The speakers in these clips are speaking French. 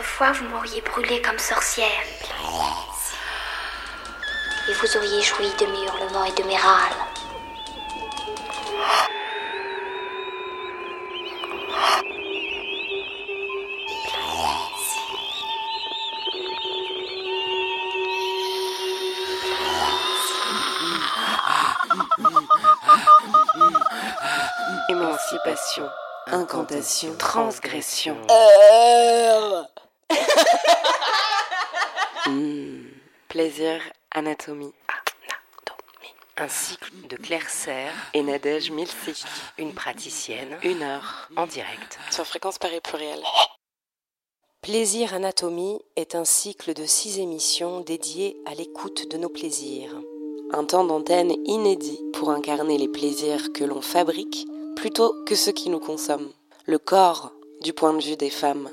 Autrefois, vous m'auriez brûlée comme sorcière. Et vous auriez joui de mes hurlements et de mes râles. Émancipation, incantation, transgression. Plaisir, anatomie. Un cycle de Claire Serre et Nadège Milsik, une praticienne, une heure en direct. Sur fréquence Paris pluriel. Plaisir Anatomie est un cycle de six émissions dédiées à l'écoute de nos plaisirs. Un temps d'antenne inédit pour incarner les plaisirs que l'on fabrique plutôt que ceux qui nous consomment. Le corps, du point de vue des femmes,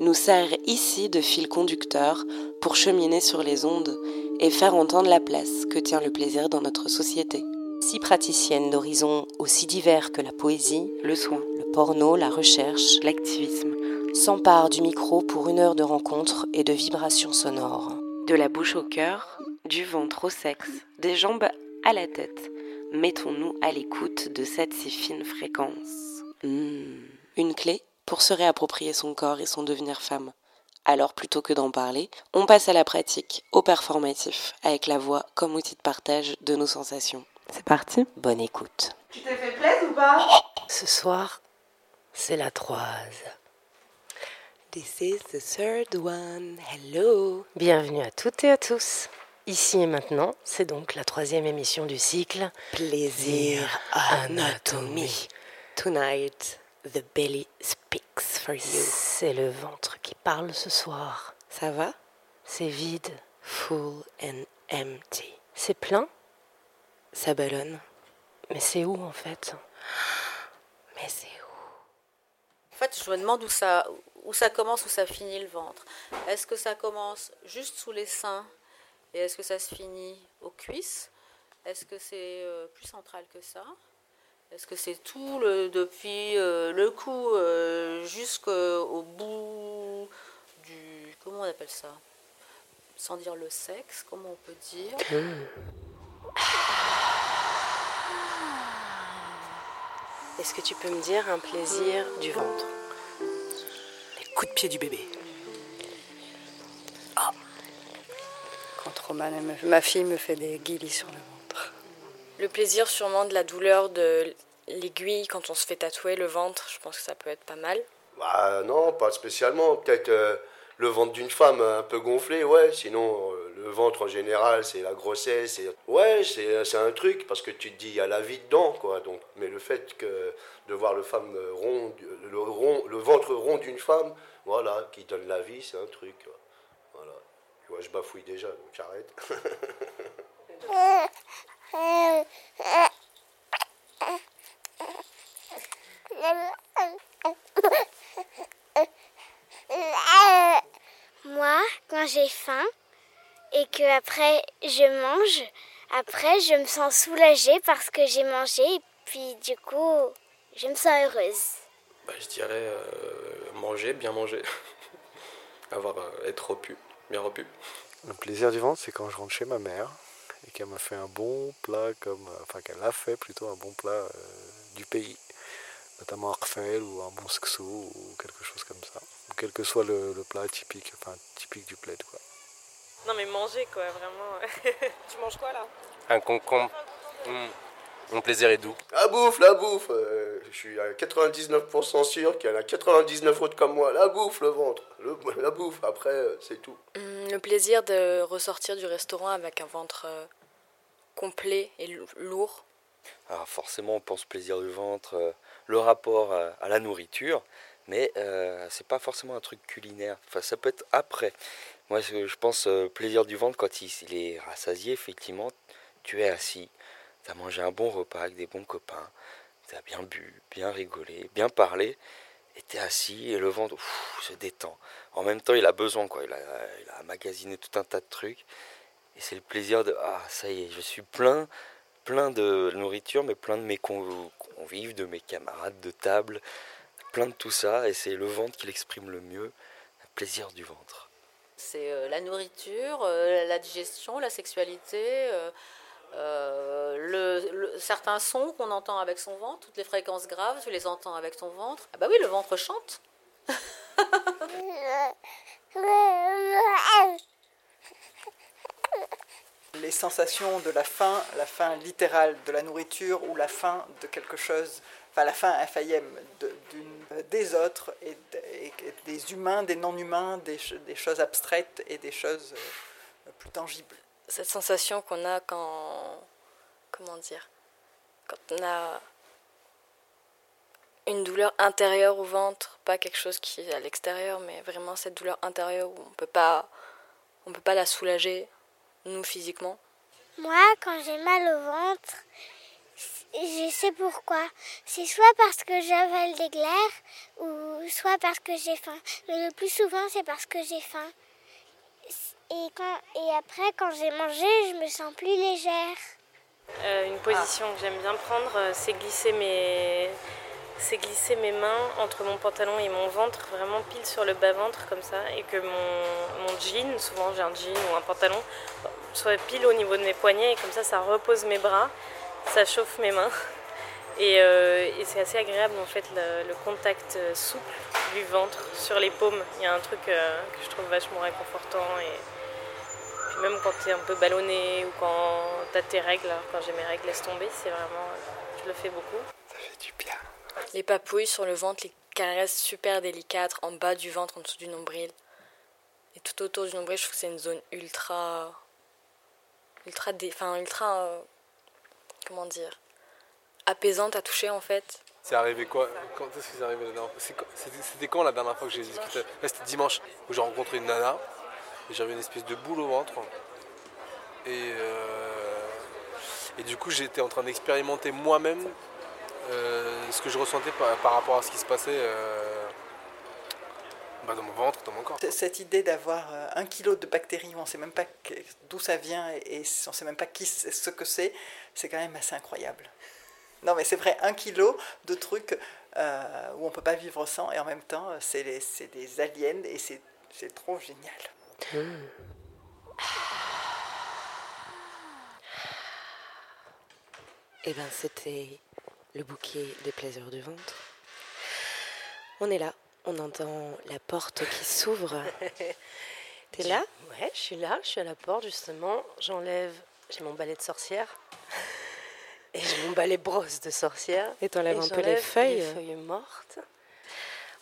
nous sert ici de fil conducteur pour cheminer sur les ondes et faire entendre la place que tient le plaisir dans notre société. Six praticiennes d'horizons aussi divers que la poésie, le soin, le porno, la recherche, l'activisme, s'emparent du micro pour une heure de rencontre et de vibrations sonores. De la bouche au cœur, du ventre au sexe, des jambes à la tête, mettons-nous à l'écoute de cette si fine fréquence. Hmm. Une clé? Pour se réapproprier son corps et son devenir femme. Alors plutôt que d'en parler, on passe à la pratique, au performatif, avec la voix comme outil de partage de nos sensations. C'est parti Bonne écoute. Tu t'es fait plaisir ou pas? Ce soir, c'est la troise. This is the third one. Hello. Bienvenue à toutes et à tous. Ici et maintenant, c'est donc la troisième émission du cycle Plaisir Anatomie. Tonight, the belly speaks for you. C'est le ventre qui parle ce soir. Ça va? C'est vide, full and empty. C'est plein? Ça ballonne. Mais c'est où en fait? Mais c'est où? En fait, je me demande où ça, où ça commence, où ça finit le ventre. Est-ce que ça commence juste sous les seins? Et est-ce que ça se finit aux cuisses? Est-ce que c'est euh, plus central que ça? Est-ce que c'est tout le, depuis euh, le cou euh, jusqu'au bout du... Comment on appelle ça? Sans dire le sexe, comment on peut dire? Est-ce que tu peux me dire un plaisir du ventre? Les coups de pied du bébé. Quand Roman, elle me- ma fille me fait des guilis sur le ventre. Le plaisir sûrement de la douleur de l'aiguille quand on se fait tatouer le ventre, je pense que ça peut être pas mal. Bah non, pas spécialement. Peut-être euh, le ventre d'une femme un peu gonflé, ouais. Sinon, euh, le ventre en général, c'est la grossesse. et- Ouais, c'est c'est un truc parce que tu te dis, il y a la vie dedans, quoi. Donc, mais le fait que de voir le, femme rond, le, rond, le ventre rond d'une femme, voilà, qui donne la vie, c'est un truc. Voilà. Tu vois, je bafouille déjà, donc j'arrête. Moi, quand j'ai faim et que après je mange, après je me sens soulagée parce que j'ai mangé et puis du coup je me sens heureuse. Bah, je dirais euh, manger, bien manger. Avoir, euh, être repu, bien repu. Le plaisir du ventre, c'est quand je rentre chez ma mère et qu'elle m'a fait un bon plat, comme, euh, enfin qu'elle a fait plutôt un bon plat euh, du pays, notamment un ou un bon skso ou quelque chose comme ça. Ou quel que soit le, le plat typique, enfin typique du plaid quoi. Non mais manger quoi, vraiment. tu manges quoi là? Un concombre. Mmh. Mon plaisir est doux. La bouffe, la bouffe. euh, je suis à 99% sûr qu'il y en a 99 autres comme moi. La bouffe, le ventre. Le- la bouffe, après, euh, c'est tout. Hum, Le plaisir de ressortir du restaurant avec un ventre euh, complet et lou- lourd. Alors forcément, on pense plaisir du ventre, le rapport à, à la nourriture, mais euh, c'est pas forcément un truc culinaire. Enfin, ça peut être après. Moi, je je pense euh, plaisir du ventre quand il, il est rassasié, effectivement, tu es assis, tu as mangé un bon repas avec des bons copains, tu as bien bu, bien rigolé, bien parlé, et tu es assis et le ventre se détend. En même temps, il a besoin, quoi. Il a, il magasiné tout un tas de trucs. Et c'est le plaisir de Ah, ça y est, je suis plein, plein de nourriture, mais plein de mes con- convives, de mes camarades de table, plein de tout ça. Et c'est le ventre qui l'exprime le mieux. plaisir du ventre C'est euh, la nourriture, euh, la digestion, la sexualité, euh, certains sons qu'on entend avec son ventre, toutes les fréquences graves, tu les entends avec ton ventre. Ah bah oui, le ventre chante. les sensations de la faim, la faim littérale de la nourriture ou la faim de quelque chose, enfin la faim infaillible de, des autres et, des humains, des non-humains, des, des, choses abstraites et des choses euh, plus tangibles. Cette sensation qu'on a quand, comment dire, quand on a une douleur intérieure au ventre, pas quelque chose qui est à l'extérieur, mais vraiment cette douleur intérieure où on peut pas, on peut pas la soulager nous physiquement Moi, quand j'ai mal au ventre, je sais pourquoi. C'est soit parce que j'avale des glaires ou soit parce que j'ai faim. Mais le plus souvent, c'est parce que j'ai faim. Et, après, quand j'ai mangé, je me sens plus légère. Euh, une position que j'aime bien prendre, euh, c'est glisser mes, c'est glisser mes mains entre mon pantalon et mon ventre, vraiment pile sur le bas-ventre comme ça, et que mon, mon jean, souvent j'ai un jean ou un pantalon, soit pile au niveau de mes poignets, et comme ça ça repose mes bras, ça chauffe mes mains. Et, euh, et c'est assez agréable en fait le, contact souple du ventre sur les paumes. Il y a un truc que je trouve vachement réconfortant. Et puis même quand tu es un peu ballonné ou quand tu as tes règles, quand j'ai mes règles, laisse tomber, c'est vraiment. Je le fais beaucoup. Ça fait du bien. Les papouilles sur le ventre, les caresses super délicates en bas du ventre, en dessous du nombril. Et tout autour du nombril, je trouve que c'est une zone ultra. ultra. Dé... Enfin, ultra. Euh, comment dire Apaisante à toucher en fait. C'est arrivé quoi? Quand est-ce que c'est arrivé la dernière fois C'était quand la dernière fois que j'ai discuté? C'était dimanche où j'ai rencontré une nana j'avais une espèce de boule au ventre. Et, euh, et du coup, j'étais en train d'expérimenter moi-même euh, ce que je ressentais par, rapport à ce qui se passait euh, bah, dans mon ventre, dans mon corps. Cette idée d'avoir un kilo de bactéries, on ne sait même pas d'où ça vient et on ne sait même pas qui, ce que c'est, c'est quand même assez incroyable. Non mais c'est vrai, un kilo de trucs où on ne peut pas vivre sans et en même temps c'est des aliens et c'est trop génial. Mmh. Eh bien c'était le bouquet des plaisirs du ventre. On est là, on entend la porte qui s'ouvre. T'es là? Ouais, je suis là, je suis à la porte justement. J'enlève, j'ai mon balai de sorcière. Et j'ai mon balai brosse de sorcière. Et t'enlèves un peu les feuilles. Les feuilles mortes.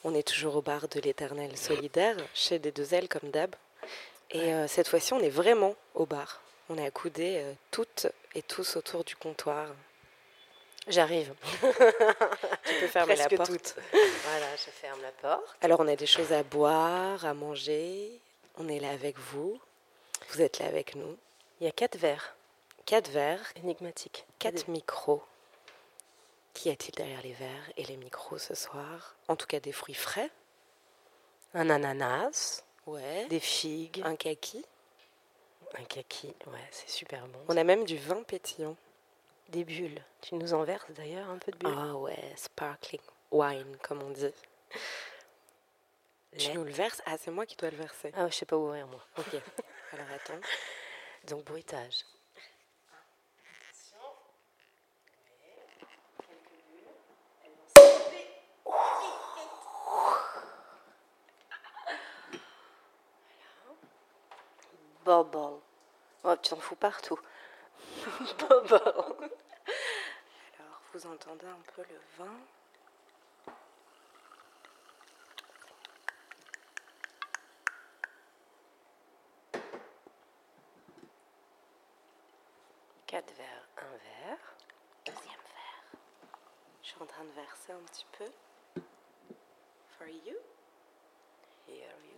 On est toujours au bar de l'éternel solidaire, chez des deux ailes comme d'hab. Et euh, cette fois-ci, on est vraiment au bar. On est accoudés euh, toutes et tous autour du comptoir. J'arrive. tu peux fermer la porte. Toutes. Voilà, je ferme la porte. Alors, on a des choses à boire, à manger. On est là avec vous. Vous êtes là avec nous. Il y a quatre verres. Quatre verres. Énigmatiques. Quatre micros. Qu'y a-t-il derrière les verres et les micros ce soir? En tout cas, des fruits frais. Un ananas. Ouais. Des figues. Un kaki. Un kaki, ouais, c'est super bon. On a même du vin pétillant. Des bulles. Tu nous en verses d'ailleurs un peu de bulles Ah ouais, sparkling wine, comme on dit. Tu nous le verses? Ah, c'est moi qui dois le verser. Ah, je sais pas ouvrir moi. Ok. Alors attends. Donc bruitage. Bubble. Oh, tu t'en fous partout. Alors, vous entendez un peu le vin Quatre verres, un verre. Deuxième verre. Je suis en train de verser un petit peu. For you. Here you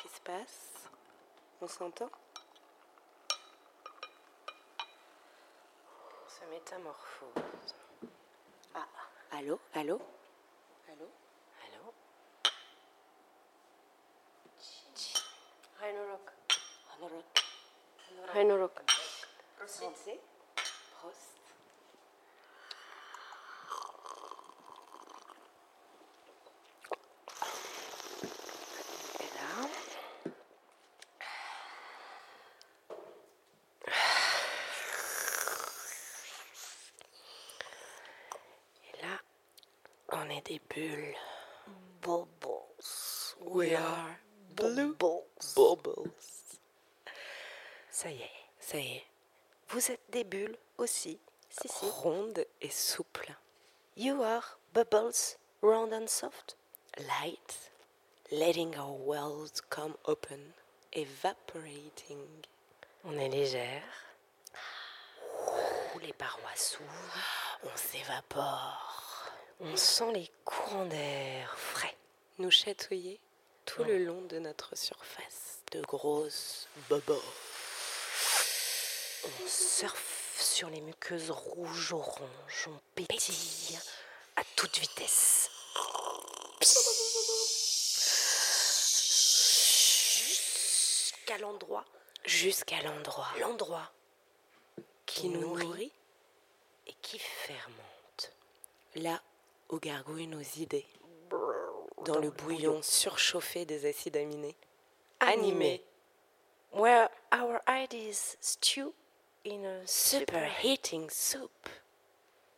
qui se passe. On s'entend? On se métamorphose. Ah, allô? Allô? Allô? Allô? Rhino Rock. Rhino Rock. Hainuruk. Santé. Prost. Et là. Et là, on est des bulles. Bubbles. We are blue bubbles. Ça y est, ça y est. Vous êtes des bulles aussi. Si, si. Rondes et souples. You are bubbles, round and soft. Light, letting our world come open, evaporating. On est légère. Les parois s'ouvrent. On s'évapore. On sent les courants d'air frais nous chatouiller tout le long de notre surface de grosses bobos. On surfe sur les muqueuses rouges oranges, on pétille à toute vitesse. Jusqu'à l'endroit, jusqu'à l'endroit, l'endroit qui nous nourrit et qui fermente. Là où gargouillent nos idées, dans le bouillon surchauffé des acides aminés. Animé. Where our ideas stew in a superheating soup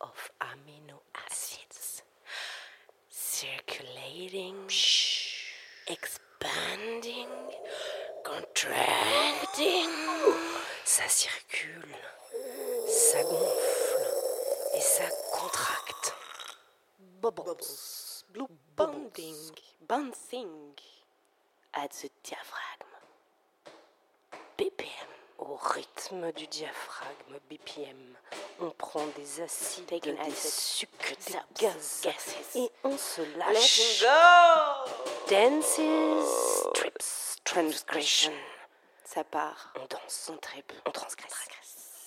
of amino acids. Circulating, expanding, contracting. Ça circule, ça gonfle et ça contracte. Bubbles. Blue bonding, bouncing at the diaphragme. BPM. Au rythme du diaphragme BPM, on prend des acides, des sucres, des gaz, et on se lâche. go! Dances, trips, transgression. Ça part. On danse, on tripe, on transgresse.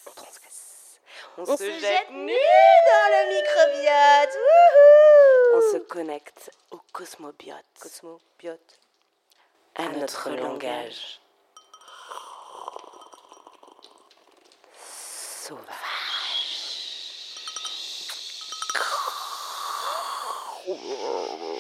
On transgresse. On, On se, se jette nu dans le microbiote. Wouhou On se connecte au cosmobiote. Cosmobiote. À, notre, langage. そうだ。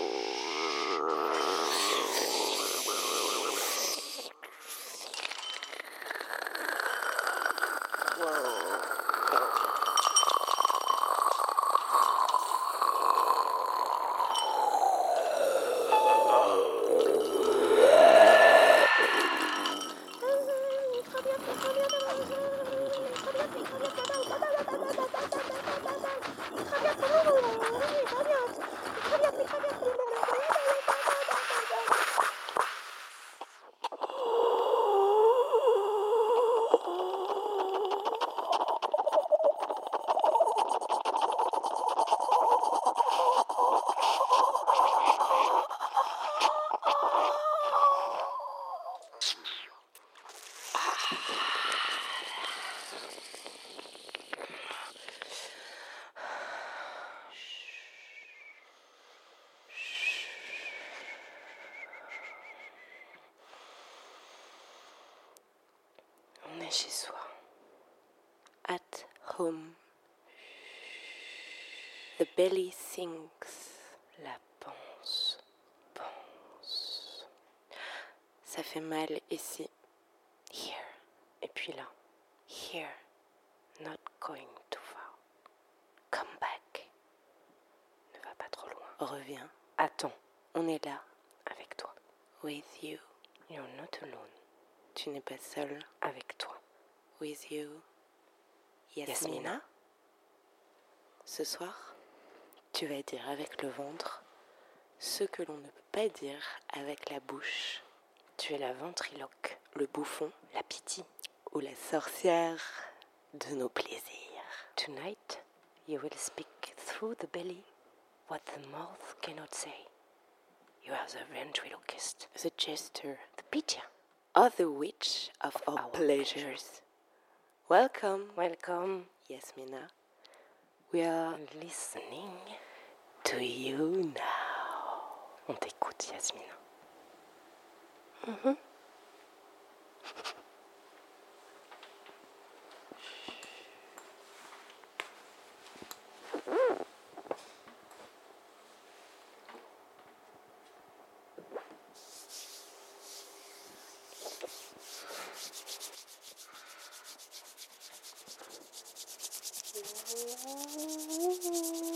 chez soi. At home. The belly sinks. La panse pense. Ça fait mal ici. Here. Et puis là. Here. Not going too far. Come back. Ne va pas trop loin. Reviens. Attends. On est là. Avec toi. With you. You're not alone. Tu n'es pas seul. With you. Yasmina. Ce soir, tu vas dire avec le ventre ce que l'on ne peut pas dire avec la bouche. Tu es la ventriloque, le bouffon, la pitié ou la sorcière de nos plaisirs. Tonight, you will speak through the belly what the mouth cannot say. You are the ventriloquist, the jester, the pitya, or the witch of, our, pleasures. Welcome, welcome, Yasmina. We are listening to you now. On t'écoute, Yasmina. Mhm. Mm-hmm.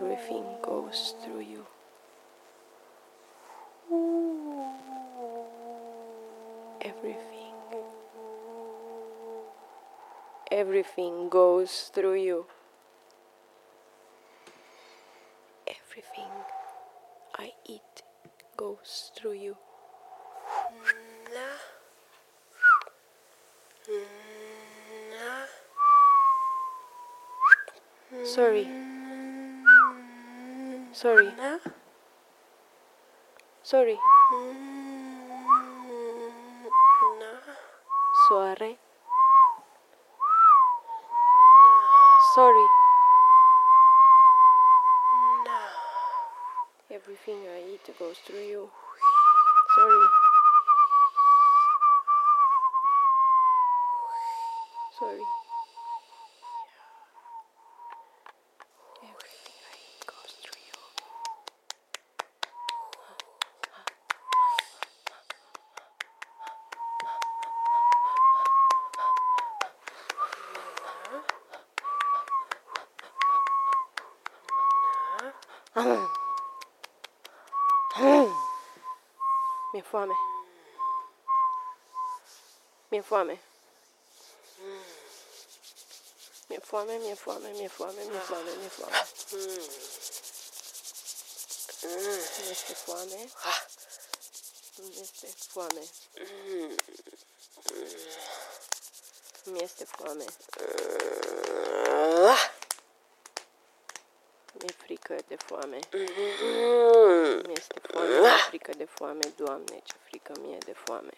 Everything goes through you. Everything, everything goes through you. Everything I eat goes through you. Sorry. Sorry. Sorry. Soare. Sorry. Everything I eat goes through you. Sorry. Sorry. Mi foame. Mi foame. Mi foame, mi foame, mi foame, mi foame, mi foame. Mi este foame. Mi este foame. Mi este foame. Mi-e frică de foame. Mi-este foame, mi-e frică de foame, Doamne, ce frică mie de foame.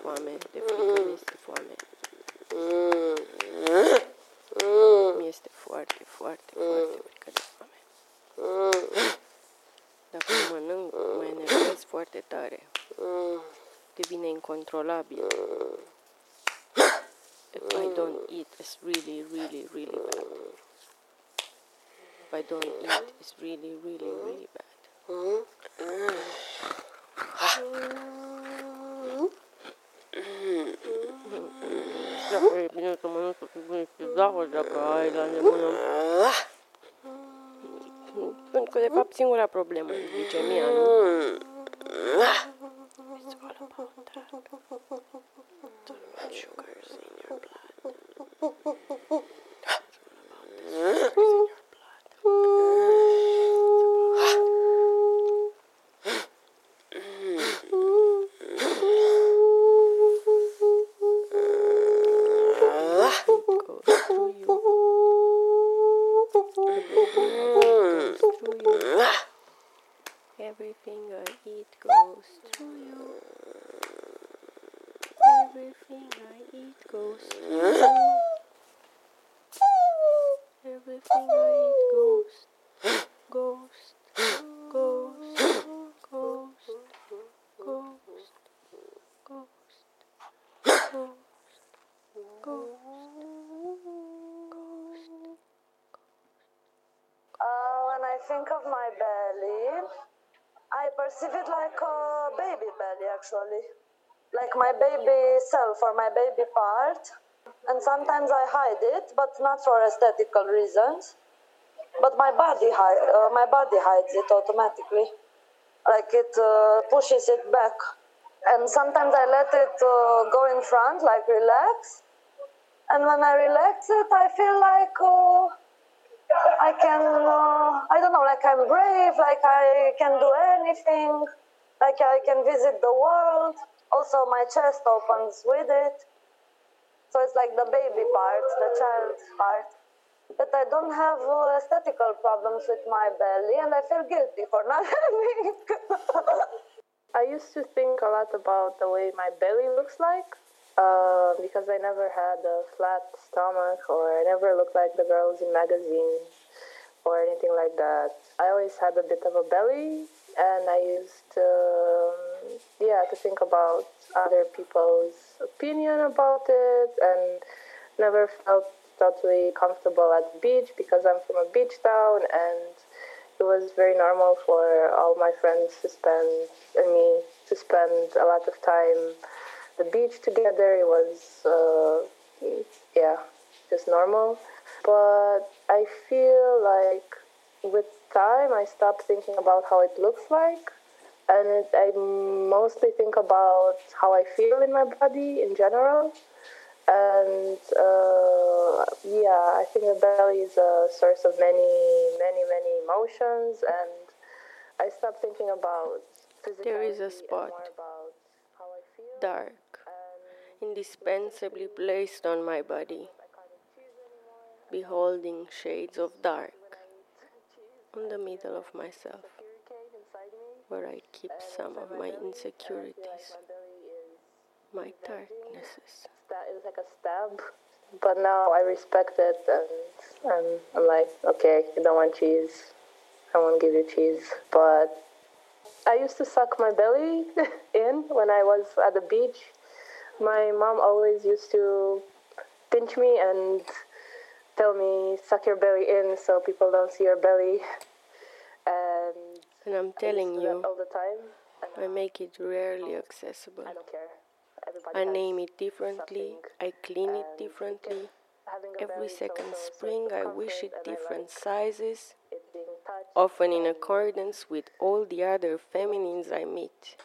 Foame, de frică mi-este foame. Mi-este foarte, foarte, foarte frică de foame. Dacă nu mănânc, mă enervez foarte tare. Devine incontrolabil. If I don't eat, it's really, really, really bad. If I don't eat, it's really, really, really bad. Dacă e bine să mănânci o bine pizza, dacă ai la nemână. Pentru că, de fapt, singura problemă e glicemia, nu? Goes, goes, goes, goes, goes, goes, goes, Uh, when I think of my belly, I perceive it like a baby belly actually. Like my baby self or my baby part. And sometimes I hide it, but not for aesthetical reasons. But my body, hi- uh, my body hides it automatically. Like it uh, pushes it back. And sometimes I let it uh, go in front, like relax. And when I relax it, I feel like uh, I can, uh, I don't know, like I'm brave, like I can do anything, like I can visit the world. Also, my chest opens with it. So it's like the baby part, the child part. But I don't have uh, aesthetical problems with my belly, and I feel guilty for not having. I used to think a lot about the way my belly looks like, uh, because I never had a flat stomach or I never looked like the girls in magazines or anything like that. I always had a bit of a belly and I used um, yeah, to think about other people's opinion about it and never felt totally comfortable at the beach because I'm from a beach town and it was very normal for all my friends to spend and me to spend a lot of time the beach together. It was, uh, yeah, just normal. But I feel like with time, I stopped thinking about how it looks like. And I mostly think about how I feel in my body in general. And uh, yeah, I think the belly is a source of many, many, many emotions. And I stopped thinking about There is a spot, dark, indispensably placed on my body, beholding shades of dark on the middle of myself, where I keep some of my insecurities, my darknesses. That is like a stab. But now I respect it and, and I'm like, okay, you don't want cheese. I won't give you cheese. But I used to suck my belly in when I was at the beach. My mom always used to pinch me and tell me, suck your belly in so people don't see your belly. And, I'm telling you, all the time. I uh, make it rarely accessible. I don't care. I name it differently, I clean it differently. Every second spring, I wish it different sizes, often in accordance with all the other feminines I meet,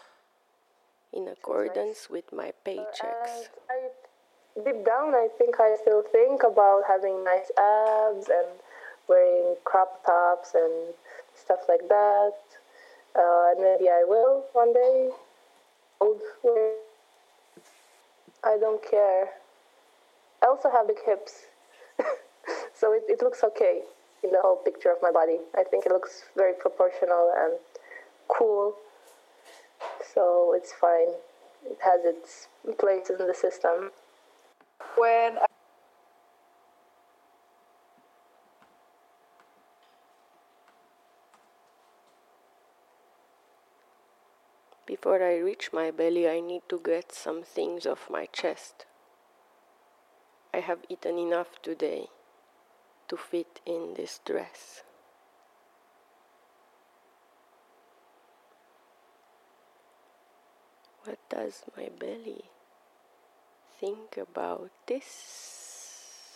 in accordance with my paychecks. I, deep down, I think I still think about having nice abs and wearing crop tops and stuff like that. Uh, and maybe I will one day. I don't care. I also have big hips, so it, it looks okay in the whole picture of my body. I think it looks very proportional and cool, so it's fine. It has its place in the system. When Before I reach my belly, I need to get some things off my chest. I have eaten enough today to fit in this dress. What does my belly think about this?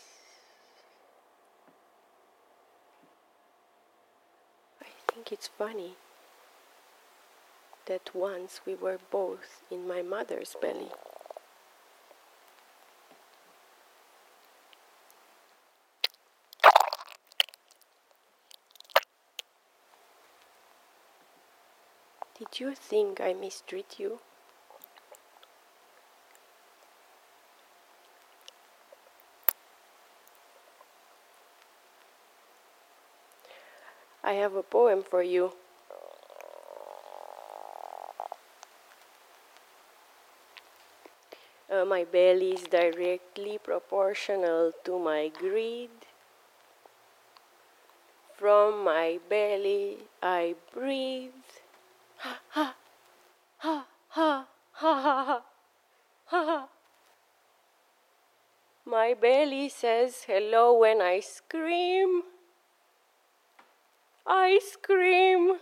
I think it's funny that once we were both in my mother's belly. Did you think I mistreat you? I have a poem for you. My belly is directly proportional to my greed. From my belly I breathe. Ha ha ha ha ha ha ha ha. My belly says hello when I scream. I scream.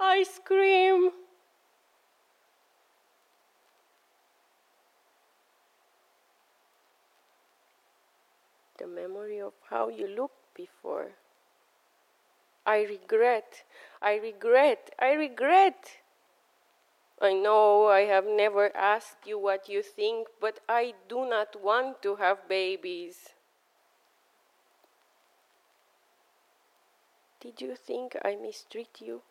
I scream. Memory of how you looked before. I regret, I regret, I regret. I know I have never asked you what you think, but I do not want to have babies. Did you think I mistreat you?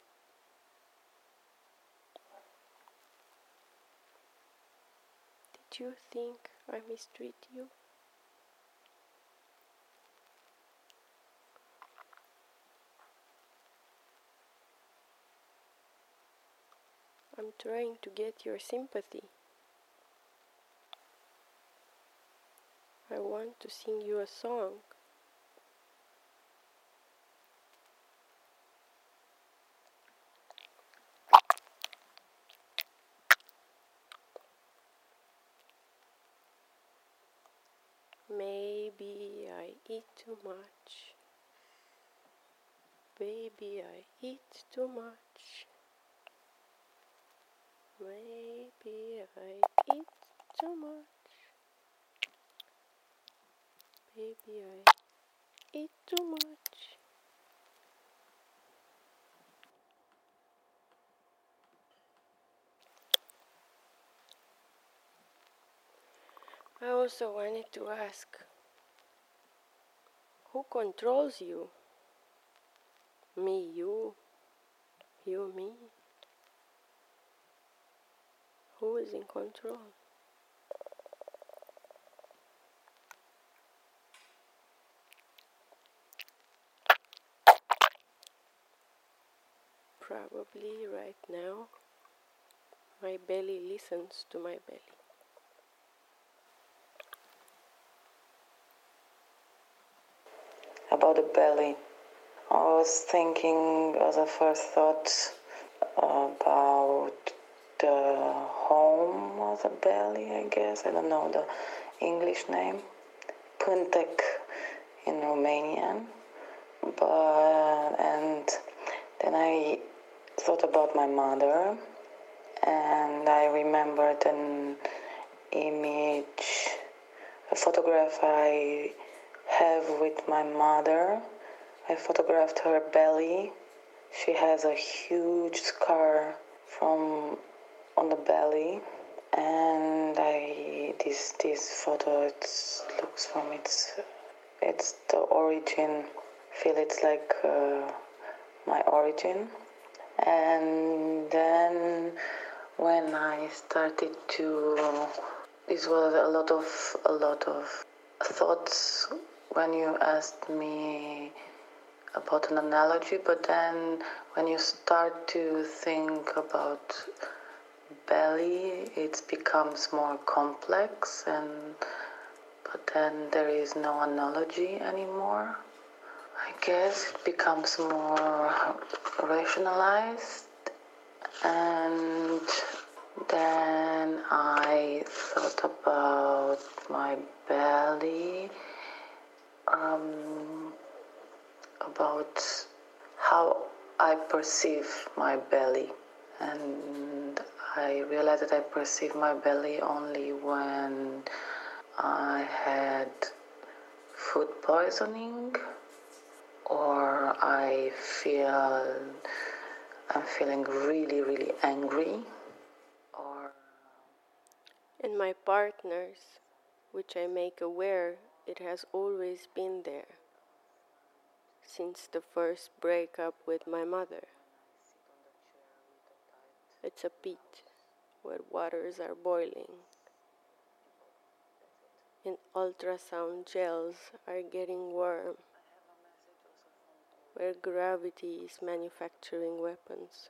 Did you think I mistreat you? I'm trying to get your sympathy. I want to sing you a song. Maybe I eat too much. Baby, I eat too much. Maybe I eat too much. Maybe I eat too much. I also wanted to ask who controls you? Me, you, you, me. Who is in control? Probably right now, my belly listens to my belly. about the belly. I was thinking as a first thought about belly, I guess. I don't know the English name. Puntek in Romanian. But, and then I thought about my mother and I remembered an image, a photograph I have with my mother. I photographed her belly. She has a huge scar from on the belly, and I this this photo it looks from its it's the origin. Feel it's like uh, my origin, and then when I started to this was a lot of a lot of thoughts when you asked me about an analogy, but then when you start to think about belly, it becomes more complex, and but then there is no analogy anymore. I guess it becomes more rationalized, and then I thought about my belly um, about how I perceive my belly. And I realized that I perceive my belly only when I had food poisoning or I feel I'm feeling really, really angry or And my partners, which I make aware it has always been there since the first breakup with my mother. It's a pit where waters are boiling and ultrasound gels are getting warm, where gravity is manufacturing weapons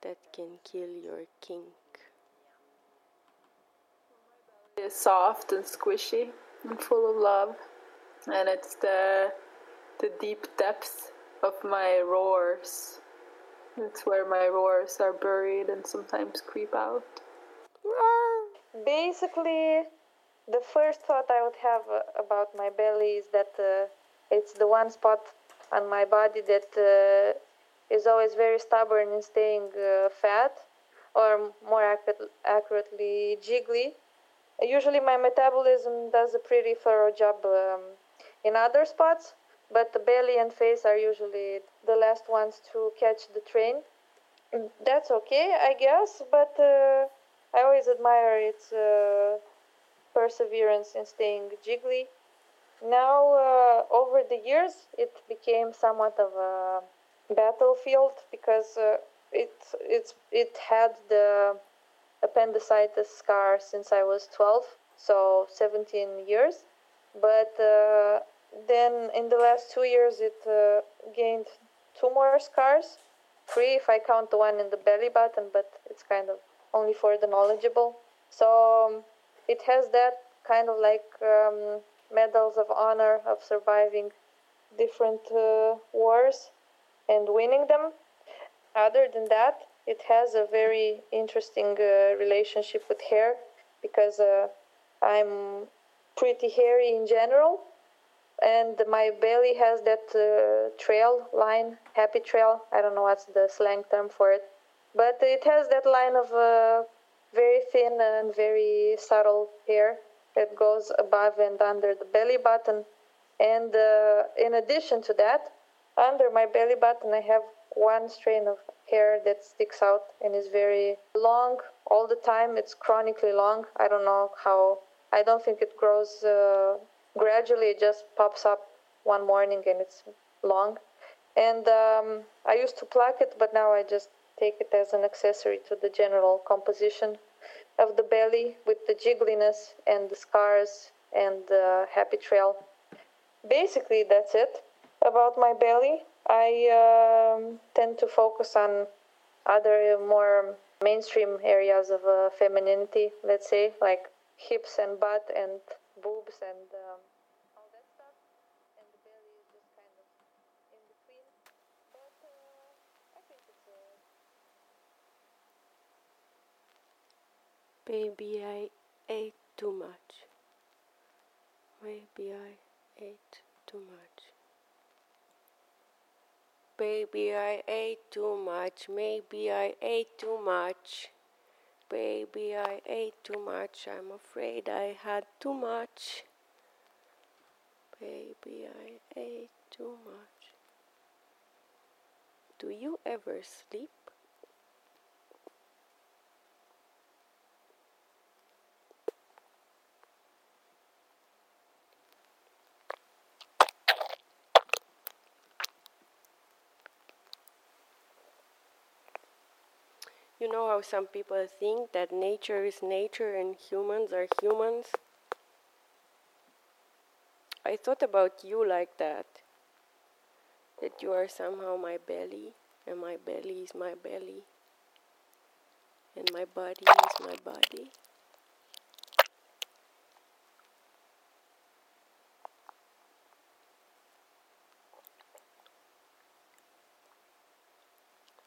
that can kill your kink. It's soft and squishy and full of love, and it's the the deep depths of my roars. It's where my roars are buried and sometimes creep out. Basically, the first thought I would have uh, about my belly is that uh, it's the one spot on my body that uh, is always very stubborn in staying uh, fat, or more accurate, accurately, jiggly. Usually, my metabolism does a pretty thorough job um, in other spots, but the belly and face are usually the last ones to catch the train. That's okay, I guess, but uh, I always admire its uh, perseverance in staying jiggly. Now, uh, over the years, it became somewhat of a battlefield because it it's it had the appendicitis scar since I was 12, so 17 years. But uh, then in the last two years, it uh, gained two more scars, three if I count the one in the belly button, but it's kind of only for the knowledgeable. So um, it has that kind of like um, medals of honor of surviving different uh, wars and winning them. Other than that, it has a very interesting uh, relationship with hair because uh, I'm pretty hairy in general, and my belly has that uh, trail line, happy trail. I don't know what's the slang term for it, but it has that line of uh, very thin and very subtle hair that goes above and under the belly button. And uh, in addition to that, under my belly button, I have one strain of hair that sticks out and is very long all the time. It's chronically long. I don't know how, I don't think it grows uh, gradually, it just pops up one morning and it's long. And um, I used to pluck it, but now I just take it as an accessory to the general composition of the belly with the jiggliness and the scars and the happy trail. Basically, that's it about my belly. I um, tend to focus on other more mainstream areas of uh, femininity, let's say, like hips and butt and boobs and um, all that stuff. And the belly is just kind of in between. But uh, I think it's a Maybe I ate too much. Maybe I ate too much. Baby, I ate too much. Maybe I ate too much. Baby, I ate too much. I'm afraid I had too much. Baby, I ate too much. Do you ever sleep? You know how some people think that nature is nature and humans are humans? I thought about you like that. That you are somehow my belly, and my belly is my belly, and my body is my body.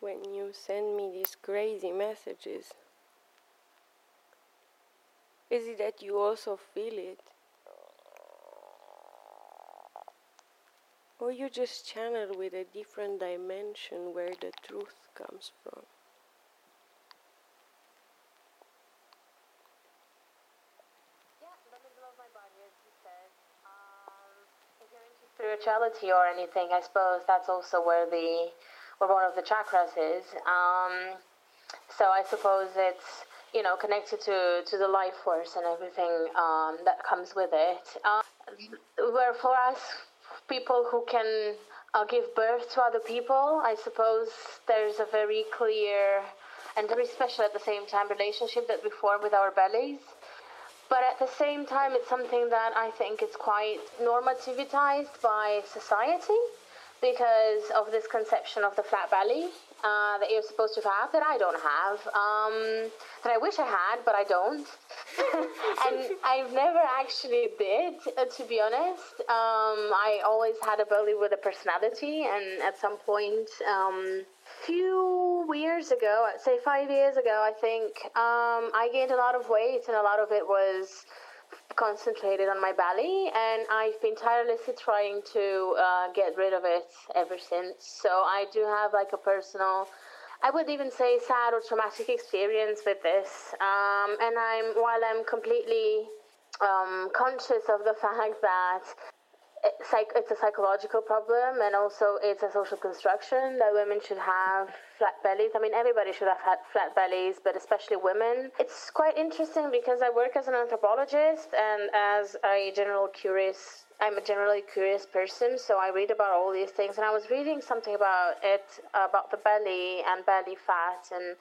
When you send me these crazy messages? Is it that you also feel it? Or you just channel with a different dimension where the truth comes from? Um, spirituality or anything, I suppose that's also where the where one of the chakras is. Um, so I suppose it's you know connected to to the life force and everything um, that comes with it. Uh, where for us people who can uh, give birth to other people, I suppose there's a very clear and very special at the same time relationship that we form with our bellies. But at the same time, it's something that I think is quite normativized by society because of this conception of the flat belly uh, that you're supposed to have that I don't have, um, that I wish I had, but I don't. and I've never actually did, uh, to be honest. Um, I always had a belly with a personality, and at some point, um, few years ago, say five years ago, I think, um, I gained a lot of weight, and a lot of it was concentrated on my belly and I've been tirelessly trying to uh, get rid of it ever since. So I do have like a personal, I would even say sad or traumatic experience with this. Um, and I'm, while I'm completely um, conscious of the fact that it's a psychological problem and also it's a social construction that women should have flat bellies. I mean, everybody should have had flat bellies, but especially women. It's quite interesting because I work as an anthropologist and as a general curious. I'm a generally curious person, so I read about all these things. And I was reading something about it, about the belly and belly fat and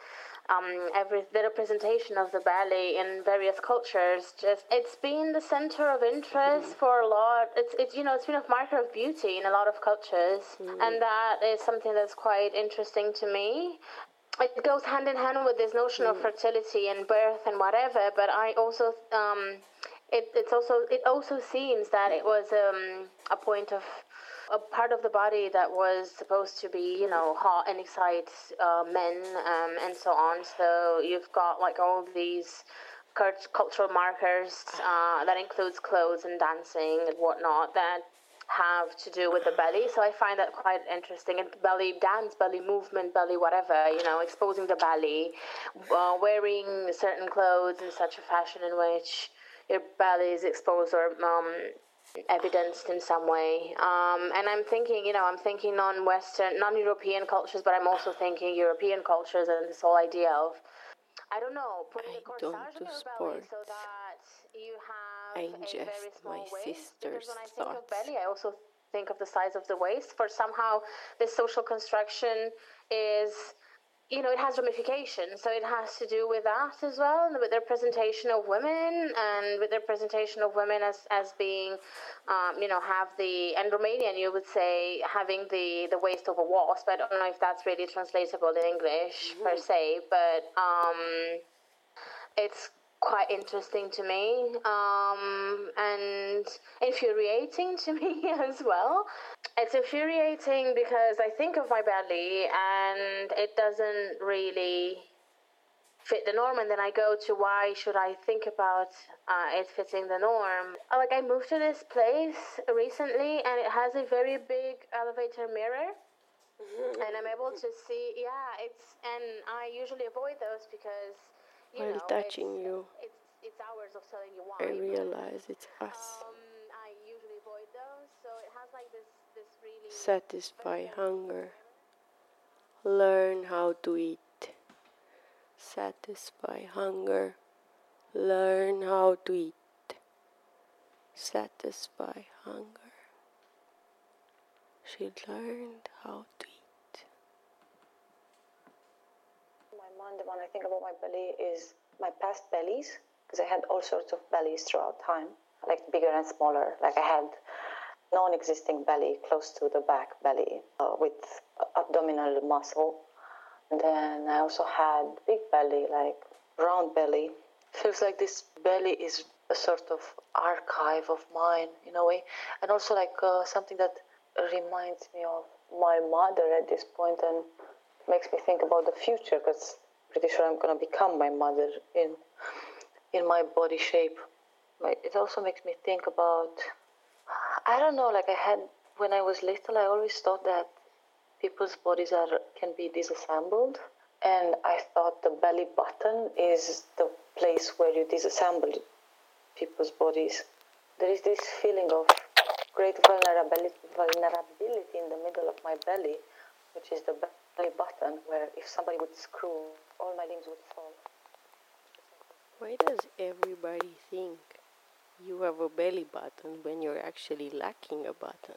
um, every the representation of the belly in various cultures. Just it's been the center of interest for a lot. It's it's you know it's been a marker of beauty in a lot of cultures, mm. and that is something that's quite interesting to me. It goes hand in hand with this notion mm. of fertility and birth and whatever. But I also um, it, it's also it also seems that it was um, a point of a part of the body that was supposed to be you know hot and excite uh, men um, and so on. So you've got like all these cult- cultural markers uh, that includes clothes and dancing and whatnot that have to do with the belly. So I find that quite interesting. And belly dance, belly movement, belly whatever, you know, exposing the belly, uh, wearing certain clothes in such a fashion in which your belly is exposed or um, evidenced in some way. Um, and I'm thinking, you know, I'm thinking non-Western, non-European cultures, but I'm also thinking European cultures and this whole idea of, I don't know, putting a corsage on your belly so that you have I a very ingest small my waist. sister's when I think of thoughts. belly, I also think of the size of the waist. For somehow this social construction is you know, it has ramifications. So it has to do with that as well, and with their presentation of women, and with their presentation of women as, as being, um, you know, have the, and Romanian, you would say, having the, the waist of a wasp. I don't know if that's really translatable in English per se, but um, it's quite interesting to me um, and infuriating to me as well. It's infuriating because I think of my belly and it doesn't really fit the norm, and then I go to why should I think about uh, it fitting the norm. Uh, Like I moved to this place recently, and it has a very big elevator mirror. And I'm able to see, yeah, it's, and I usually avoid those because, While know, touching it's, you, it's, it's hours of you. I realize it's us. Um, I usually avoid those, so it has like this, this really. Satisfy hunger. Learn how to eat. Satisfy hunger. Learn how to eat. Satisfy hunger. She learned how to eat. My mind, when I think about my belly, is my past bellies, because I had all sorts of bellies throughout time, like bigger and smaller. Like I had non existing belly close to the back belly uh, with abdominal muscle. And then I also had big belly, like round belly. Feels like this belly is a sort of archive of mine in a way, and also like uh, something that reminds me of my mother at this point and makes me think about the future because pretty sure I'm gonna become my mother in in my body shape. It also makes me think about I don't know, like I had when I was little I always thought that people's bodies are can be disassembled and I thought the belly button is the place where you disassemble people's bodies. There is this feeling of great vulnerability, vulnerability in the middle of my belly, which is the belly button, where if somebody would screw, all my limbs would fall. Why does everybody think you have a belly button when you're actually lacking a button?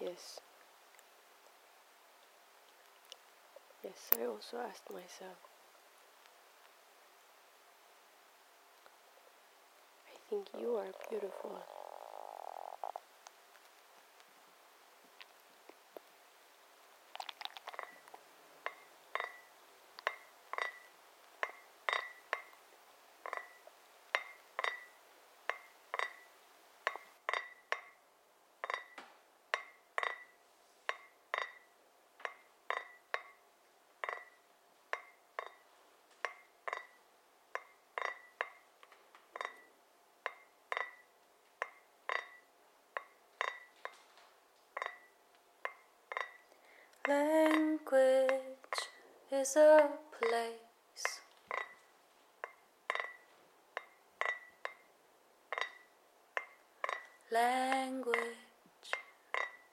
Yes. Yes, I also asked myself. I think you are beautiful. Language is a place. Language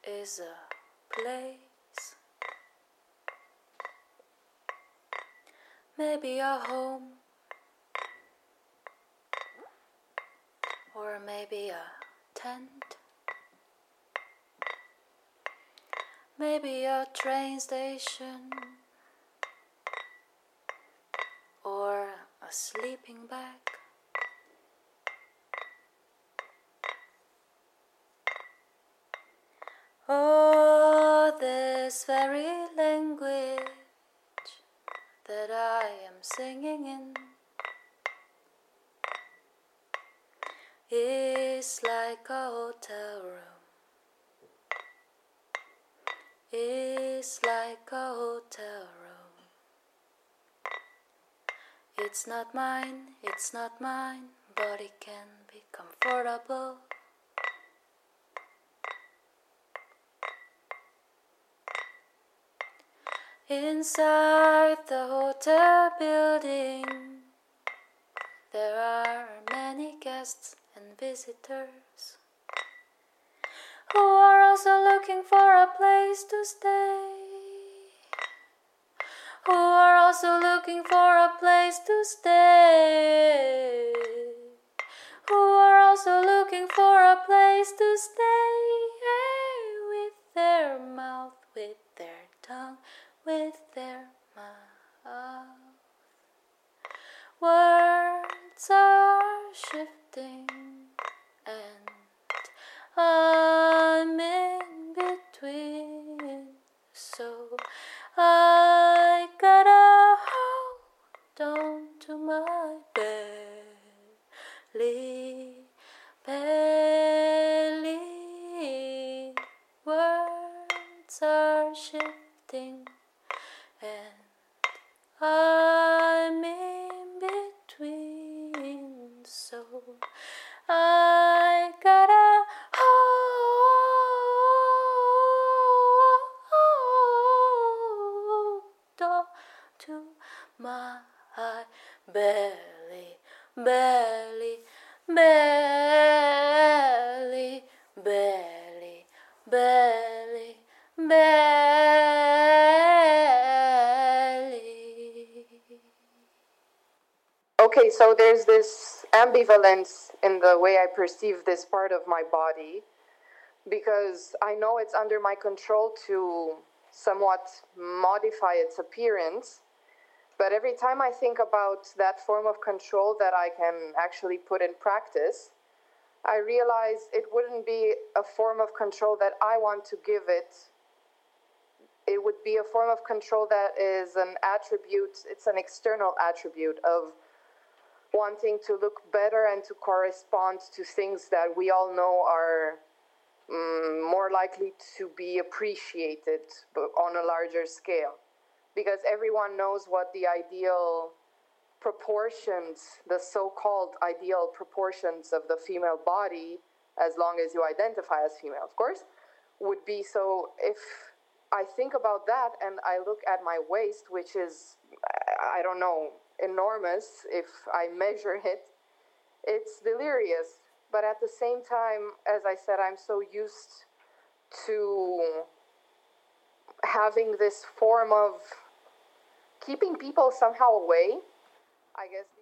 is a place. Maybe a home, or maybe a tent. Maybe a train station or a sleeping bag. Oh, this very language that I am singing in is like a hotel room. Is like a hotel room. It's not mine, it's not mine, but it can be comfortable. Inside the hotel building, there are many guests and visitors who are also looking for a place to stay. Who are also looking for a place to stay. Who are also looking for a place to stay with their mouth, with their tongue, with their mouth. Words are shifting and I'm in between. don't ambivalence in the way I perceive this part of my body because I know it's under my control to somewhat modify its appearance. But every time I think about that form of control that I can actually put in practice, I realize it wouldn't be a form of control that I want to give it. It would be a form of control that is an attribute, it's an external attribute of wanting to look better and to correspond to things that we all know are mm, more likely to be appreciated on a larger scale. Because everyone knows what the ideal proportions, the so called ideal proportions of the female body, as long as you identify as female, of course, would be. So if I think about that and I look at my waist, which is, I don't know, enormous if I measure it, it's delirious. But at the same time, as I said, I'm so used to having this form of keeping people somehow away, I guess.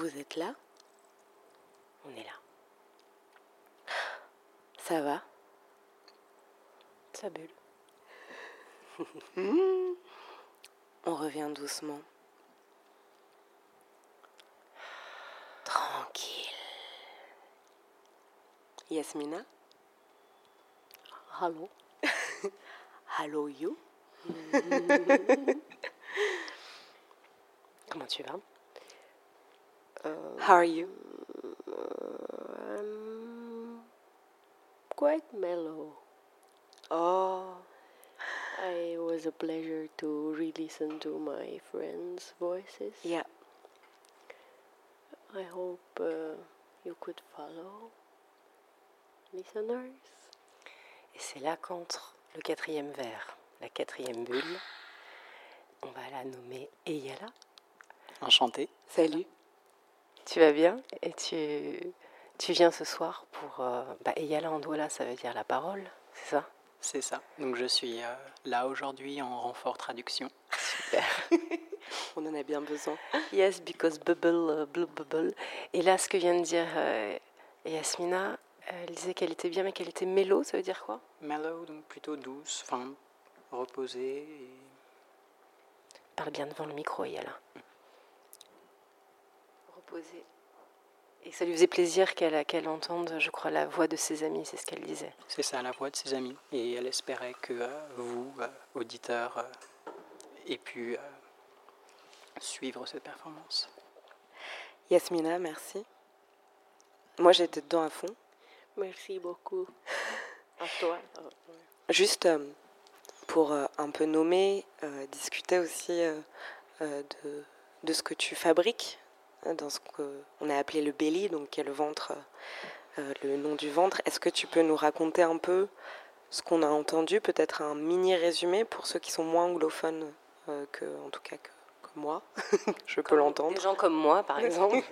Vous êtes là? On est là. Ça va? Ça bulle. On revient doucement. Tranquille. Yasmina? Hello. Hello you? Comment tu vas? How are you? I'm quite mellow. Oh, I was a pleasure to re-listen to my friends' voices. Yeah. I hope uh, you could follow, listeners. Et c'est là qu'entre le quatrième vers, la quatrième bulle. On va la nommer Eyala. Enchanté. Salut. Tu vas bien Et tu, tu viens ce soir pour... Euh, bah, Eyala Andouala, ça veut dire la parole, c'est ça? C'est ça. Donc je suis euh, là aujourd'hui en renfort traduction. Super. On en a bien besoin. Yes, because bubble, uh, blue bubble. Et là, ce que vient de dire euh, Yasmina, elle disait qu'elle était bien, mais qu'elle était mélo, ça veut dire quoi? Mellow, donc plutôt douce, enfin reposée. Et... Parle bien devant le micro, Yala. Et ça lui faisait plaisir qu'elle entende, je crois, la voix de ses amis, c'est ce qu'elle disait. C'est ça, la voix de ses amis. Et elle espérait que euh, vous, euh, auditeurs, euh, ayez pu euh, suivre cette performance. Yasmina, merci. Moi, j'étais dedans à fond. Merci beaucoup. À toi. Juste euh, pour euh, un peu nommer, euh, discuter aussi euh, euh, de, de ce que tu fabriques dans ce qu'on a appelé le belly, donc qui est le ventre, euh, le nom du ventre. Est-ce que tu peux nous raconter un peu ce qu'on a entendu, peut-être un mini résumé pour ceux qui sont moins anglophones euh, que, en tout cas que, que moi, je peux l'entendre. des gens comme moi, par exemple.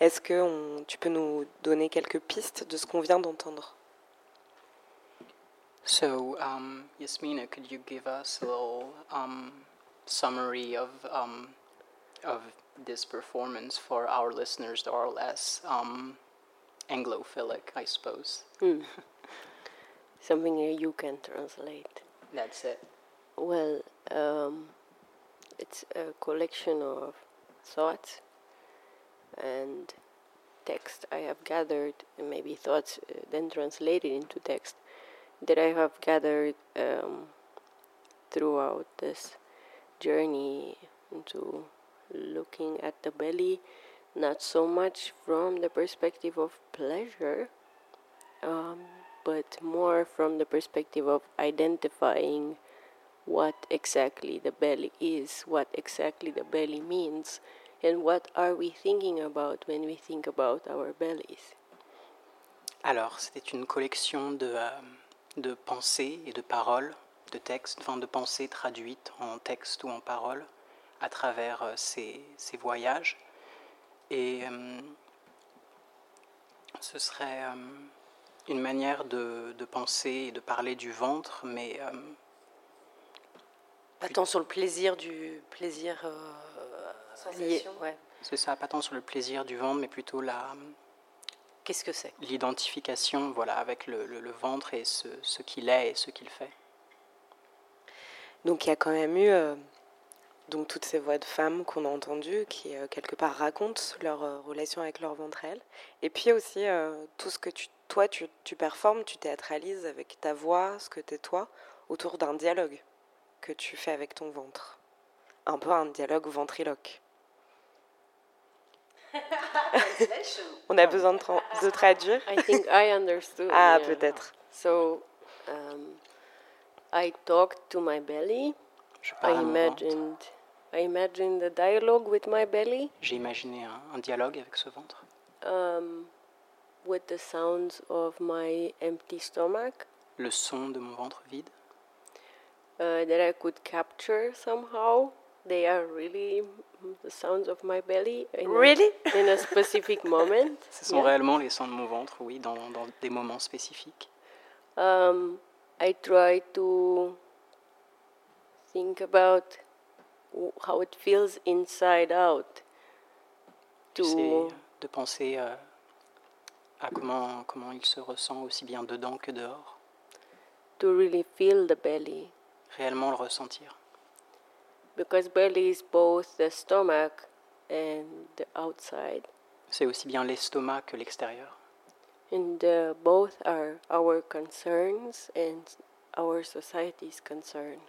Est-ce que on- tu peux nous donner quelques pistes de ce qu'on vient d'entendre? So, um, Yasmina, could you give us a little um, summary of um, of this performance for our listeners that are less um, Anglophilic, I suppose? Hmm. Something you can translate. That's it. Well, um, it's a collection of thoughts and text I have gathered, and maybe thoughts uh, then translated into text that I have gathered um, throughout this journey into looking at the belly, not so much from the perspective of pleasure, um, but more from the perspective of identifying what exactly the belly is, what exactly the belly means, and what are we thinking about when we think about our bellies. Alors, c'était une collection de, euh, de pensées et de paroles, de textes, enfin de pensées traduites en texte ou en paroles à travers euh, ces, ces voyages. Et euh, ce serait euh, une manière de, de penser et de parler du ventre, mais euh, Pas tant sur le plaisir du plaisir euh, lié. Ouais. c'est ça, pas tant sur le plaisir du ventre, mais plutôt la, Qu'est-ce que c'est? l'identification voilà, avec le, le- le ventre et ce, ce qu'il est et ce qu'il fait. Donc il y a quand même eu euh, donc toutes ces voix de femmes qu'on a entendues qui euh, quelque part racontent leur euh, relation avec leur ventre elles. Et puis aussi euh, tout ce que tu, toi tu, tu performes, tu théâtralises avec ta voix, ce que t'es toi, autour d'un dialogue que tu fais avec ton ventre. Un peu un dialogue ventriloque. On a besoin de, tra- de traduire I think I understood. Ah, yeah. peut-être. So, um, I talked to my belly. Je I à imagined, I imagined the dialogue with my belly, J'ai imaginé un, un dialogue avec ce ventre, um, with the sounds of my empty stomach le son de mon ventre vide, uh, that I could capture somehow. They are really the sounds of my belly. In a- Really? in a specific moment. Ce sont Yeah. réellement les sons de mon ventre, oui, dans, dans des moments spécifiques. Um, I try to think about how it feels inside out. To de penser euh, à comment, comment il se ressent aussi bien dedans que dehors, to really feel the belly, réellement le ressentir. because belly is both the stomach and the outside, C'est aussi bien l'estomac que l'extérieur. and uh, both are our concerns and our society's concern.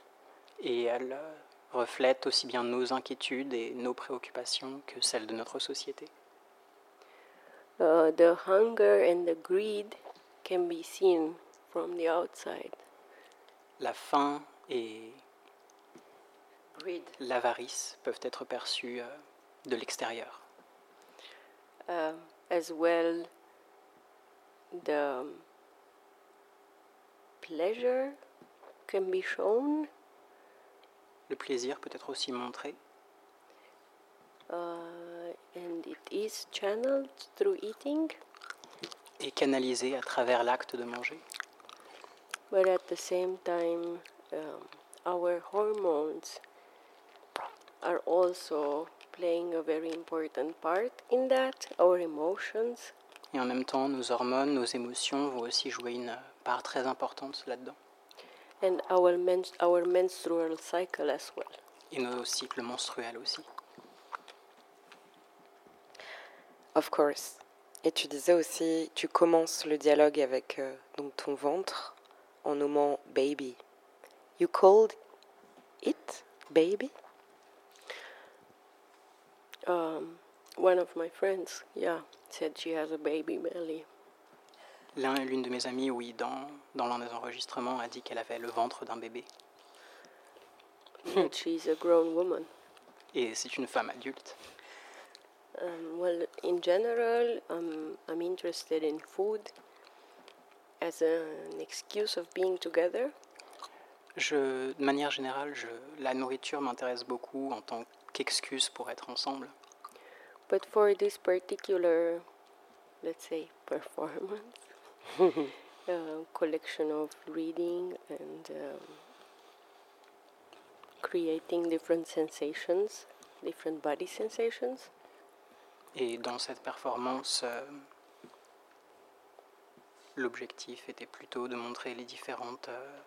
Et elle euh, reflète aussi bien nos inquiétudes et nos préoccupations que celles de notre société. Uh, the hunger and the greed can be seen from the outside. La faim et l'avarice peuvent être perçues euh, de l'extérieur. Uh, as well, the pleasure can be shown. Le plaisir peut être aussi montré. Uh, and it is channeled through eating. Et canalisé à travers l'acte de manger. But at the same time, um, our hormones are also playing a very important part in that, our emotions. Et en même temps, nos hormones, nos émotions vont aussi jouer une part très importante là-dedans. And our, men our menstrual cycle as well. Et nos cycles menstruels aussi. Of course. Et tu disais aussi, tu commences le dialogue avec euh, donc ton ventre en nommant baby. You called it baby? Um, one of my friends, yeah, said she has a baby belly. L'une de mes amies, oui, dans, dans l'un des enregistrements, a dit qu'elle avait le ventre d'un bébé. But she's a grown woman. Et c'est une femme adulte. Um, well, in general, um, I'm interested in food as an excuse of being together. Je, de manière générale, je, la nourriture m'intéresse beaucoup en tant qu'excuse pour être ensemble. But for this particular, let's say, performance, uh, collection of reading and um, creating different sensations, different body sensations. Et dans cette performance, euh, l'objectif était plutôt de montrer les différentes euh,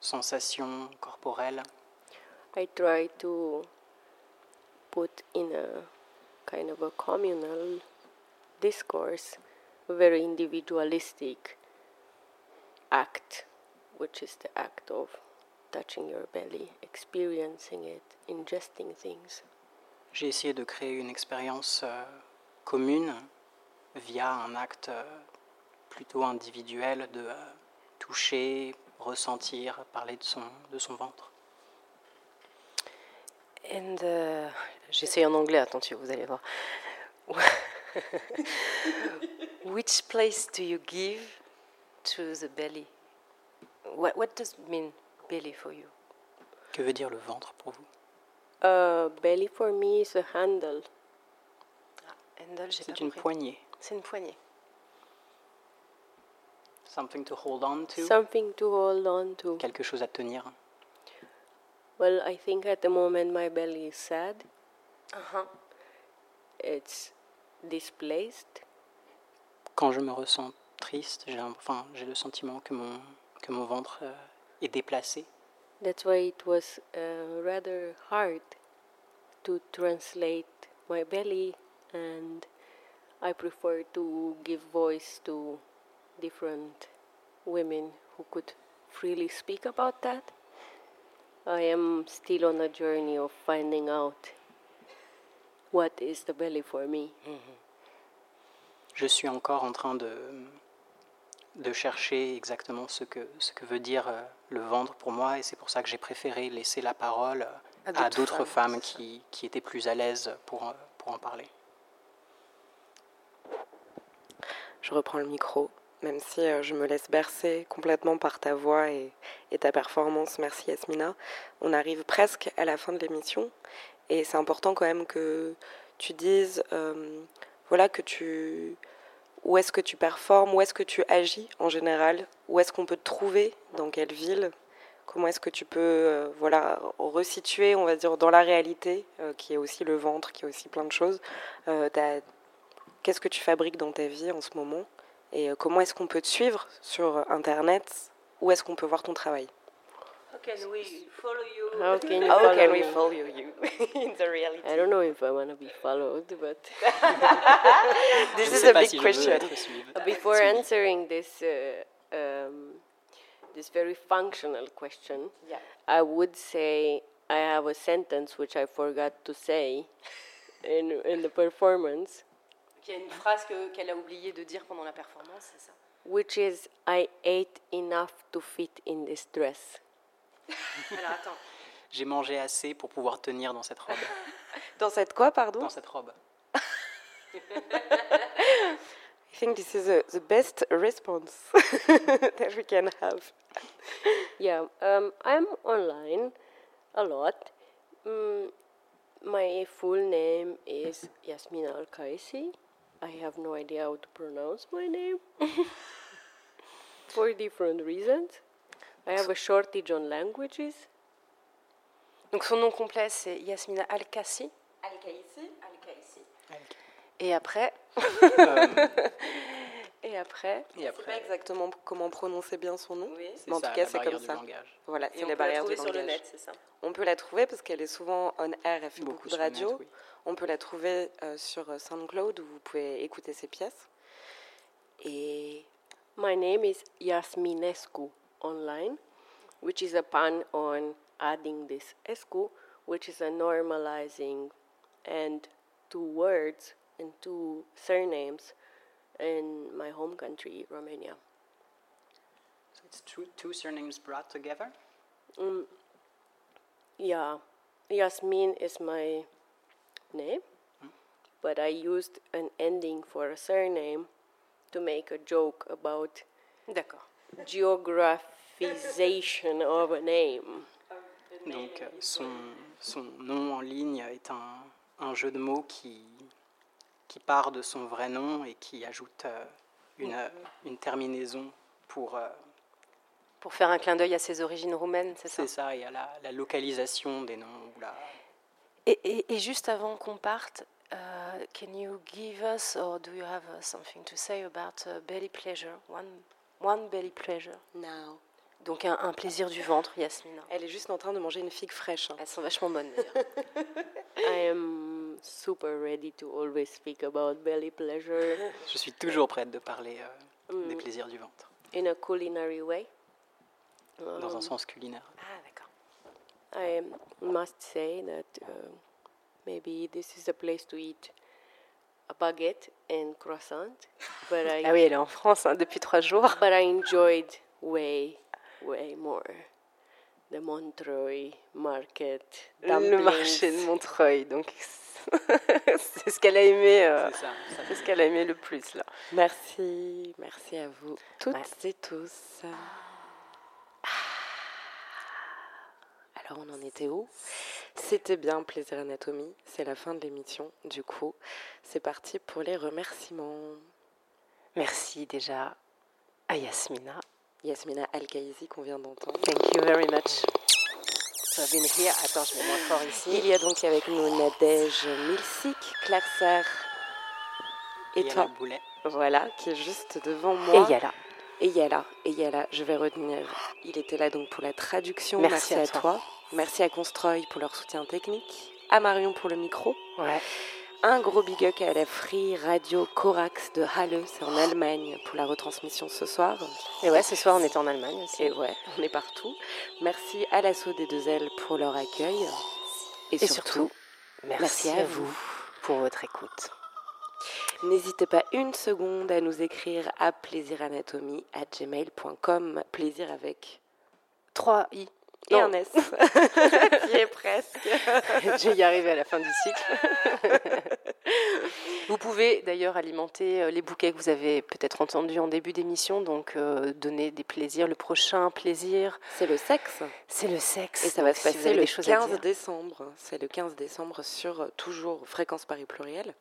sensations corporelles. I try to put in a kind of a communal discourse a very individualistic act, which is the act of touching your belly, experiencing it, ingesting things. J'ai essayé de créer une expérience euh, commune via un acte euh, plutôt individuel de euh, toucher, ressentir, parler de son, de son ventre. And uh, j'essaie en anglais, attention, vous allez voir. Which place do you give to the belly? What, what does it mean belly for you? Que veut dire le ventre pour vous? Uh, belly for me is a handle. Handle, j'ai C'est une compris. poignée. C'est une poignée. Something to hold on to? Something to hold on to. Quelque chose à tenir? Well, I think at the moment my belly is sad. Uh-huh. It's displaced. Quand je me ressens triste, j'ai enfin, le sentiment que mon, que mon ventre euh, est déplacé. That's why it was uh, rather hard to translate my belly, and I prefer to give voice to different women who could freely speak about that. I am still on a journey of finding out what is the belly for me. Je suis encore en train de, de chercher exactement ce que, ce que veut dire euh, le ventre pour moi et c'est pour ça que j'ai préféré laisser la parole À d'autres femmes, femmes, qui, qui étaient plus à l'aise pour, pour en parler. Je reprends le micro, même si euh, je me laisse bercer complètement par ta voix et, et ta performance. Merci Yasmina. On arrive presque à la fin de l'émission et c'est important quand même que tu dises, euh, voilà, que tu, où est-ce que tu performes, où est-ce que tu agis en général, où est-ce qu'on peut te trouver, dans quelle ville. Comment est-ce que tu peux euh, voilà, resituer, on va dire, dans la réalité, euh, qui est aussi le ventre, qui est aussi plein de choses, euh, qu'est-ce que tu fabriques dans ta vie en ce moment et comment est-ce qu'on peut te suivre sur Internet Où est-ce qu'on peut voir ton travail? How can we follow you? How How can can you you How follow can we me? follow you in the reality? I don't know if I want to be followed, but This is a big si je veux question. Before answering this, uh, um, this very functional question, Yeah. I would say I have a sentence which I forgot to say in in the performance, Il y a une phrase que- qu'elle a oublié de dire pendant la performance, c'est ça which is I ate enough to fit in this dress. Alors attends. J'ai mangé assez pour pouvoir tenir dans cette robe. Dans cette quoi, pardon? Dans cette robe. I think this is a, the best response that we can have. Yeah, um, I'm online a lot. Mm, my full name is Yasmina Al Kaisi. I have no idea how to pronounce my name for different reasons. I have a shortage on languages. Donc son nom complet c'est Yasmina Al-Kassi. Al-Kaisi, Al-Kaisi. Et après Et après Et Je sais après pas exactement comment prononcer bien son nom. C'est mais en ça, tout cas c'est comme ça. langage. Voilà, c'est on la peut la barrière du trouver sur le langage. net, c'est ça? On peut la trouver parce qu'elle est souvent on air, elle fait beaucoup, Beaucoup de net, radio. oui. On peut la trouver euh, sur euh, SoundCloud où vous pouvez écouter ses pièces. Et My name is Yasminescu online, which is a pun on adding this escu, which is a normalizing and two words and two surnames in my home country, Romania. So it's two, two surnames brought together. Mm, yeah, Yasmin is my name, but I used an ending for a surname to make a joke about D'accord. Geographization of a name. Donc euh, son, son nom en ligne est un, un jeu de mots qui, qui part de son vrai nom et qui ajoute euh, une, euh, une terminaison pour... euh, Pour faire un clin d'œil à ses origines roumaines, c'est ça? C'est ça, et à la, la localisation des noms. Ou la... Et, et- et juste avant qu'on parte, uh, can you give us, or do you have uh, something to say about uh, belly pleasure? One, one belly pleasure. Now. Donc un, un plaisir du ventre, Yasmina. Elle est juste en train de manger une figue fraîche. hein. Elles sont vachement bonnes d'ailleurs. I am super ready to always speak about belly pleasure Je suis toujours prête de parler euh, des Mm. plaisirs du ventre, in a culinary way. dans un Um, sens culinaire. Ah d'accord. I must say that uh, maybe this is a place to eat baguette and croissant, but I Ah oui, elle est en France hein, depuis trois jours. but I enjoyed way way more the Montreuil market Le dumplings. marché de Montreuil, donc c'est ce qu'elle a aimé. euh, C'est ça, ça c'est ce qu'elle a aimé le plus là. Merci, merci à vous toutes Ouais. et tous. Ah. Alors on en était où? C'était bien Plaisir Anatomie, c'est la fin de l'émission. Du coup, c'est parti pour les remerciements. Merci déjà à Yasmina. Yasmina Al-Kaizi qu'on vient d'entendre. Thank you very much. So I've been here. Attends, je mets moins fort ici. Il y a donc avec nous Nadège Milsik, Claire Serre et, toi. Boulet. Voilà, qui est juste devant moi. Et Yala. Et Yala. Et Yala, je vais retenir. Il était là donc pour la traduction. Merci Merci, à à toi. toi. Merci à Constroy pour leur soutien technique. À Marion pour le micro. Ouais. Un gros big up à la Free Radio Corax de Halle, c'est en Allemagne, pour la retransmission ce soir. Et ouais, ce soir on était en Allemagne aussi. Et ouais, on est partout. Merci à l'assaut des deux ailes pour leur accueil. Et, Et surtout, surtout, merci, à vous pour votre écoute. N'hésitez pas une seconde à nous écrire à plaisiranatomie à gmail.com. Plaisir avec 3 i. et Non. un S. Qui est presque. Je vais y arriver à la fin du cycle. vous pouvez d'ailleurs alimenter euh, les bouquets que vous avez peut-être entendus en début d'émission, donc euh, donner des plaisirs. Le prochain plaisir, C'est le sexe. c'est le sexe. Et ça va se si passer avez le des choses à 15 dire. décembre. C'est le 15 décembre sur euh, toujours Fréquence Paris Pluriel.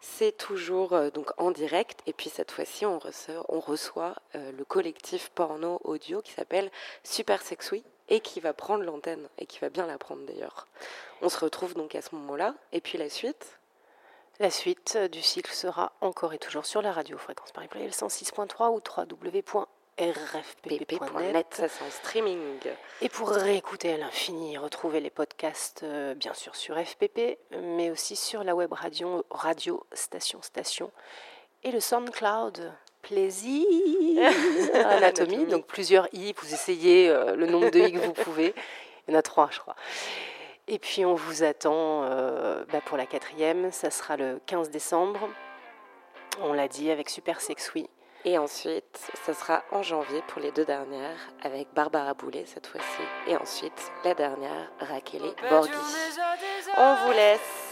C'est toujours euh, donc en direct. Et puis cette fois-ci, on reçoit, on reçoit euh, le collectif porno audio qui s'appelle Super Sex Oui et qui va prendre l'antenne et qui va bien la prendre d'ailleurs. On se retrouve donc à ce moment-là. Et puis la suite. La suite euh, du cycle sera encore et toujours sur la radio Fréquence Paris Pluriel 106.3 ou pp.net, www.rfpp.net. ça c'est en streaming. Et pour réécouter à l'infini, retrouver les podcasts, euh, bien sûr sur FPP, mais aussi sur la web radio, radio Station Station, et le SoundCloud. Plaisir Anatomie, donc plusieurs i, vous essayez euh, le nombre de i que vous pouvez. Il y en a trois, je crois. Et puis on vous attend euh, bah, pour la quatrième, ça sera le 15 décembre. On l'a dit avec Super Sex Oui. Et ensuite, ça sera en janvier pour les deux dernières avec Barbara Boulet cette fois-ci. Et ensuite, la dernière, Raquel Borghi. On vous laisse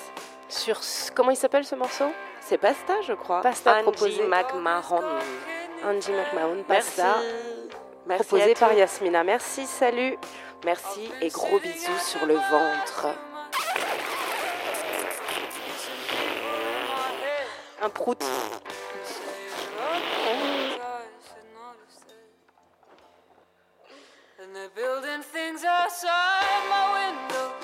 sur. Comment il s'appelle ce morceau? C'est Pasta, je crois. Pasta Angie proposé. McMahon. Angie McMahon. Pasta. Merci proposé à par. Yasmina. Merci, salut. Merci et gros bisous sur le ventre. Un prout. And they're building things outside my window.